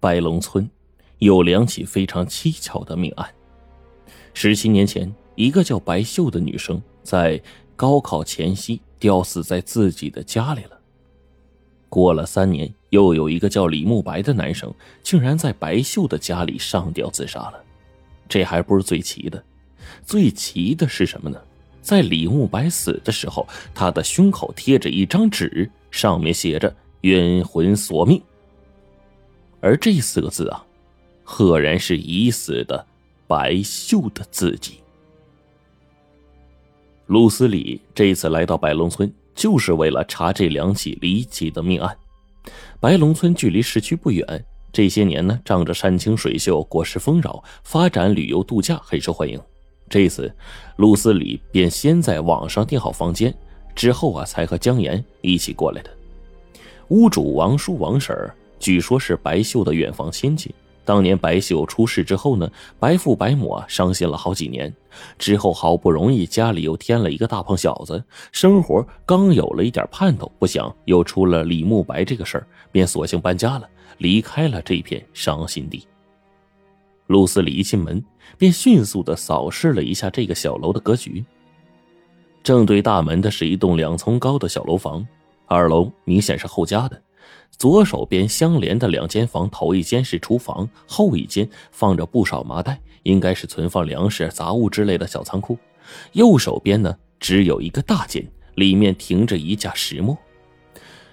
白龙村有两起非常蹊跷的命案。十七年前，一个叫白秀的女生在高考前夕吊死在自己的家里了。过了三年，又有一个叫李慕白的男生，竟然在白秀的家里上吊自杀了。这还不是最奇的，最奇的是什么呢？在李慕白死的时候，他的胸口贴着一张纸，上面写着“冤魂索命”。而这四个字啊，赫然是已死的白秀的字迹。陆思礼这次来到白龙村，就是为了查这两起离奇的命案。白龙村距离市区不远，这些年呢，仗着山清水秀、果实丰饶，发展旅游度假很受欢迎。这次，陆思礼便先在网上订好房间，之后啊，才和江岩一起过来的。屋主王叔、王婶儿，据说是白秀的远房亲戚。当年白秀出事之后呢，白父白母啊伤心了好几年。之后好不容易家里又添了一个大胖小子，生活刚有了一点盼头，不想又出了李慕白这个事儿，便索性搬家了，离开了这片伤心地。陆思礼一进门，便迅速的扫视了一下这个小楼的格局。正对大门的是一栋两层高的小楼房，二楼明显是后家的。左手边相连的两间房，头一间是厨房，后一间放着不少麻袋，应该是存放粮食、杂物之类的小仓库。右手边呢，只有一个大间，里面停着一架石磨。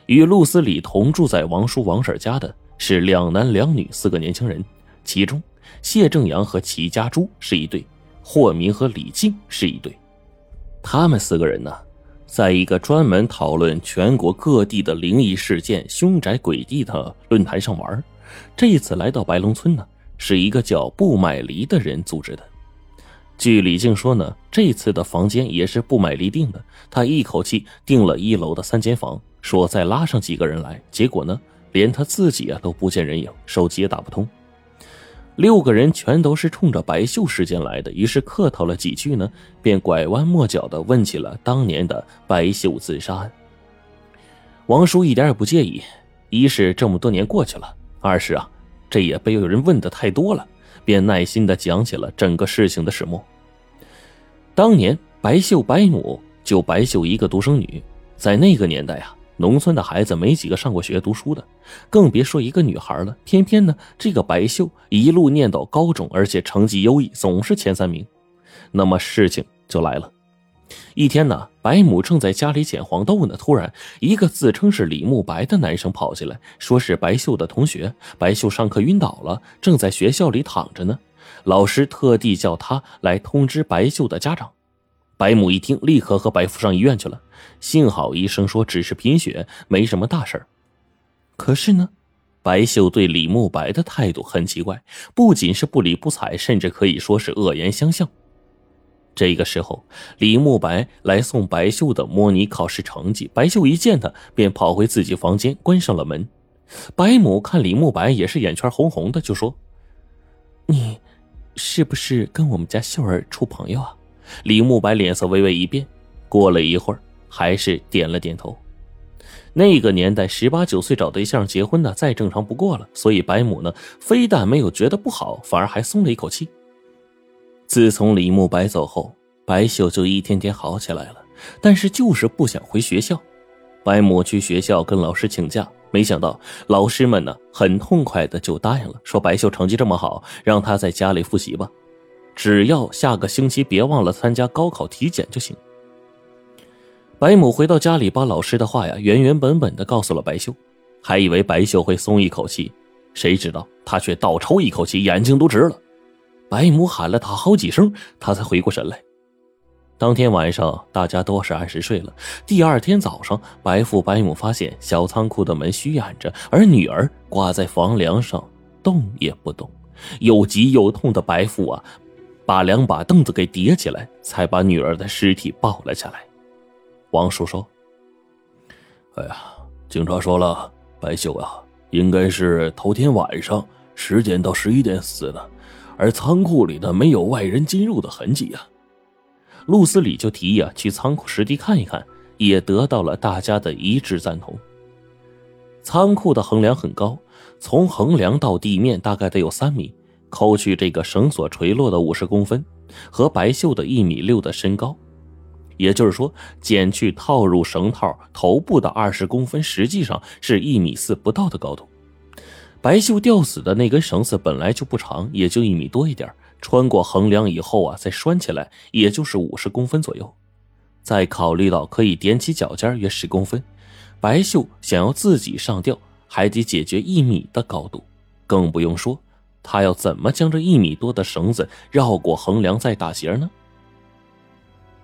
与陆思礼同住在王叔王婶家的是两男两女四个年轻人，其中谢正阳和齐家珠是一对，霍明和李静是一对。他们四个人呢？在一个专门讨论全国各地的灵异事件、凶宅鬼地的论坛上玩，这一次来到白龙村呢，是一个叫不买梨的人组织的。据李静说呢，这次的房间也是不买梨订的，他一口气订了一楼的三间房，说再拉上几个人来，结果呢，连他自己啊都不见人影，手机也打不通。六个人全都是冲着白秀事件来的，于是客套了几句呢，便拐弯抹角的问起了当年的白秀自杀案。王叔一点也不介意，一是这么多年过去了，二是啊，这也被有人问的太多了，便耐心的讲起了整个事情的始末。当年白秀白母就白秀一个独生女，在那个年代啊。农村的孩子没几个上过学读书的，更别说一个女孩了。偏偏呢，这个白秀一路念到高中，而且成绩优异，总是前三名。那么事情就来了。一天呢，白母正在家里捡黄豆呢，突然一个自称是李慕白的男生跑进来，说是白秀的同学。白秀上课晕倒了，正在学校里躺着呢。老师特地叫他来通知白秀的家长。白母一听，立刻和白父上医院去了。幸好医生说只是贫血，没什么大事可是呢，白秀对李慕白的态度很奇怪，不仅是不理不睬，甚至可以说是恶言相向。这个时候，李慕白来送白秀的模拟考试成绩。白秀一见他，便跑回自己房间，关上了门。白母看李慕白也是眼圈红红的，就说：“你是不是跟我们家秀儿处朋友啊？”李慕白脸色微微一变，过了一会儿，还是点了点头。那个年代，十八九岁找对象结婚呢，再正常不过了。所以白母呢，非但没有觉得不好，反而还松了一口气。自从李慕白走后，白秀就一天天好起来了，但是就是不想回学校。白母去学校跟老师请假，没想到老师们呢，很痛快的就答应了，说白秀成绩这么好，让他在家里复习吧。只要下个星期别忘了参加高考体检就行。白母回到家里，把老师的话呀原原本本的告诉了白秀，还以为白秀会松一口气，谁知道他却倒抽一口气，眼睛都直了。白母喊了他好几声，他才回过神来。当天晚上，大家都是按时睡了。第二天早上，白父白母发现小仓库的门虚掩着，而女儿挂在房梁上，动也不动。又急又痛的白父啊！把两把凳子给叠起来，才把女儿的尸体抱了下来。王叔说：“哎呀，警察说了，白秀啊，应该是头天晚上十点到十一点死的，而仓库里的没有外人进入的痕迹啊。”陆思礼就提议啊，去仓库实地看一看，也得到了大家的一致赞同。仓库的横梁很高，从横梁到地面大概得有三米，扣去这个绳索垂落的五十公分，和白秀的一米六的身高，也就是说，减去套入绳套头部的二十公分，实际上是一米四不到的高度。白秀吊死的那根绳子本来就不长，也就一米多一点，穿过横梁以后啊，再拴起来，也就是五十公分左右。再考虑到可以踮起脚尖约十公分，白秀想要自己上吊，还得解决一米的高度，更不用说他要怎么将这一米多的绳子绕过横梁再打结呢？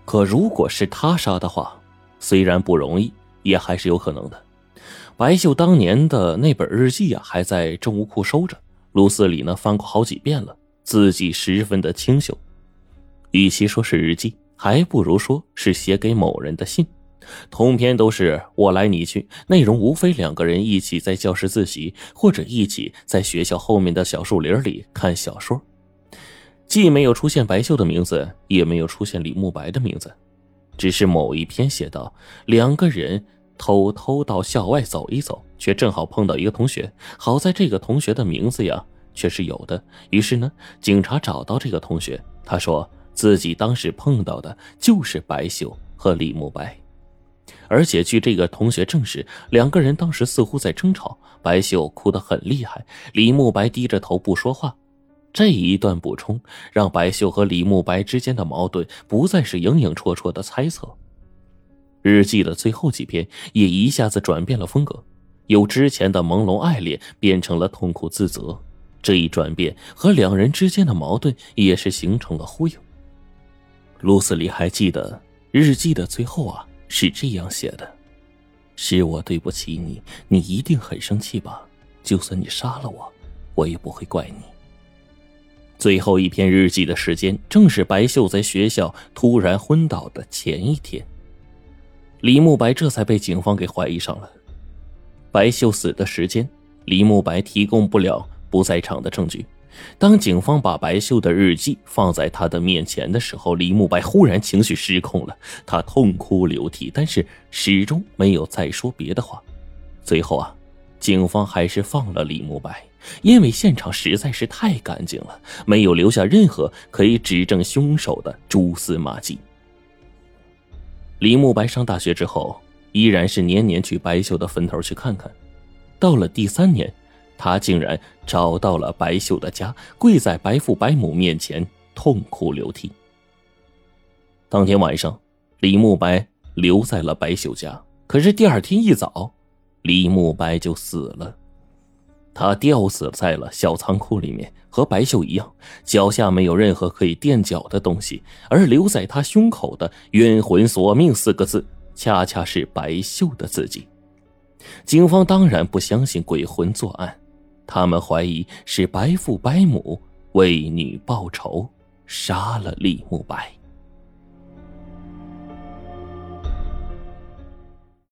可如果是他杀的话，虽然不容易，也还是有可能的。白秀当年的那本日记啊，还在政务库收着。卢思礼呢，翻过好几遍了，字迹十分的清秀。与其说是日记，还不如说是写给某人的信。通篇都是我来你去，内容无非两个人一起在教室自习，或者一起在学校后面的小树林里看小说。既没有出现白秀的名字，也没有出现李慕白的名字，只是某一篇写道两个人。偷偷到校外走一走，却正好碰到一个同学。好在这个同学的名字呀，却是有的。于是呢，警察找到这个同学，他说自己当时碰到的就是白秀和李慕白，而且据这个同学证实，两个人当时似乎在争吵，白秀哭得很厉害，李慕白低着头不说话。这一段补充让白秀和李慕白之间的矛盾不再是影影绰绰的猜测。日记的最后几篇也一下子转变了风格，由之前的朦胧爱恋变成了痛苦自责。这一转变和两人之间的矛盾也是形成了呼应。卢斯里还记得日记的最后啊是这样写的：“是我对不起你，你一定很生气吧？就算你杀了我，我也不会怪你。”最后一篇日记的时间正是白秀在学校突然昏倒的前一天。李慕白这才被警方给怀疑上了。白秀死的时间，李慕白提供不了不在场的证据。当警方把白秀的日记放在他的面前的时候，李慕白忽然情绪失控了，他痛哭流涕，但是始终没有再说别的话。最后啊，警方还是放了李慕白，因为现场实在是太干净了，没有留下任何可以指证凶手的蛛丝马迹。李慕白上大学之后，依然是年年去白秀的坟头去看看。到了第三年，他竟然找到了白秀的家，跪在白父白母面前痛哭流涕。当天晚上，李慕白留在了白秀家，可是第二天一早，李慕白就死了。他吊死在了小仓库里面，和白秀一样，脚下没有任何可以垫脚的东西，而留在他胸口的“冤魂索命”四个字，恰恰是白秀的字迹。警方当然不相信鬼魂作案，他们怀疑是白父白母为女报仇，杀了李慕白。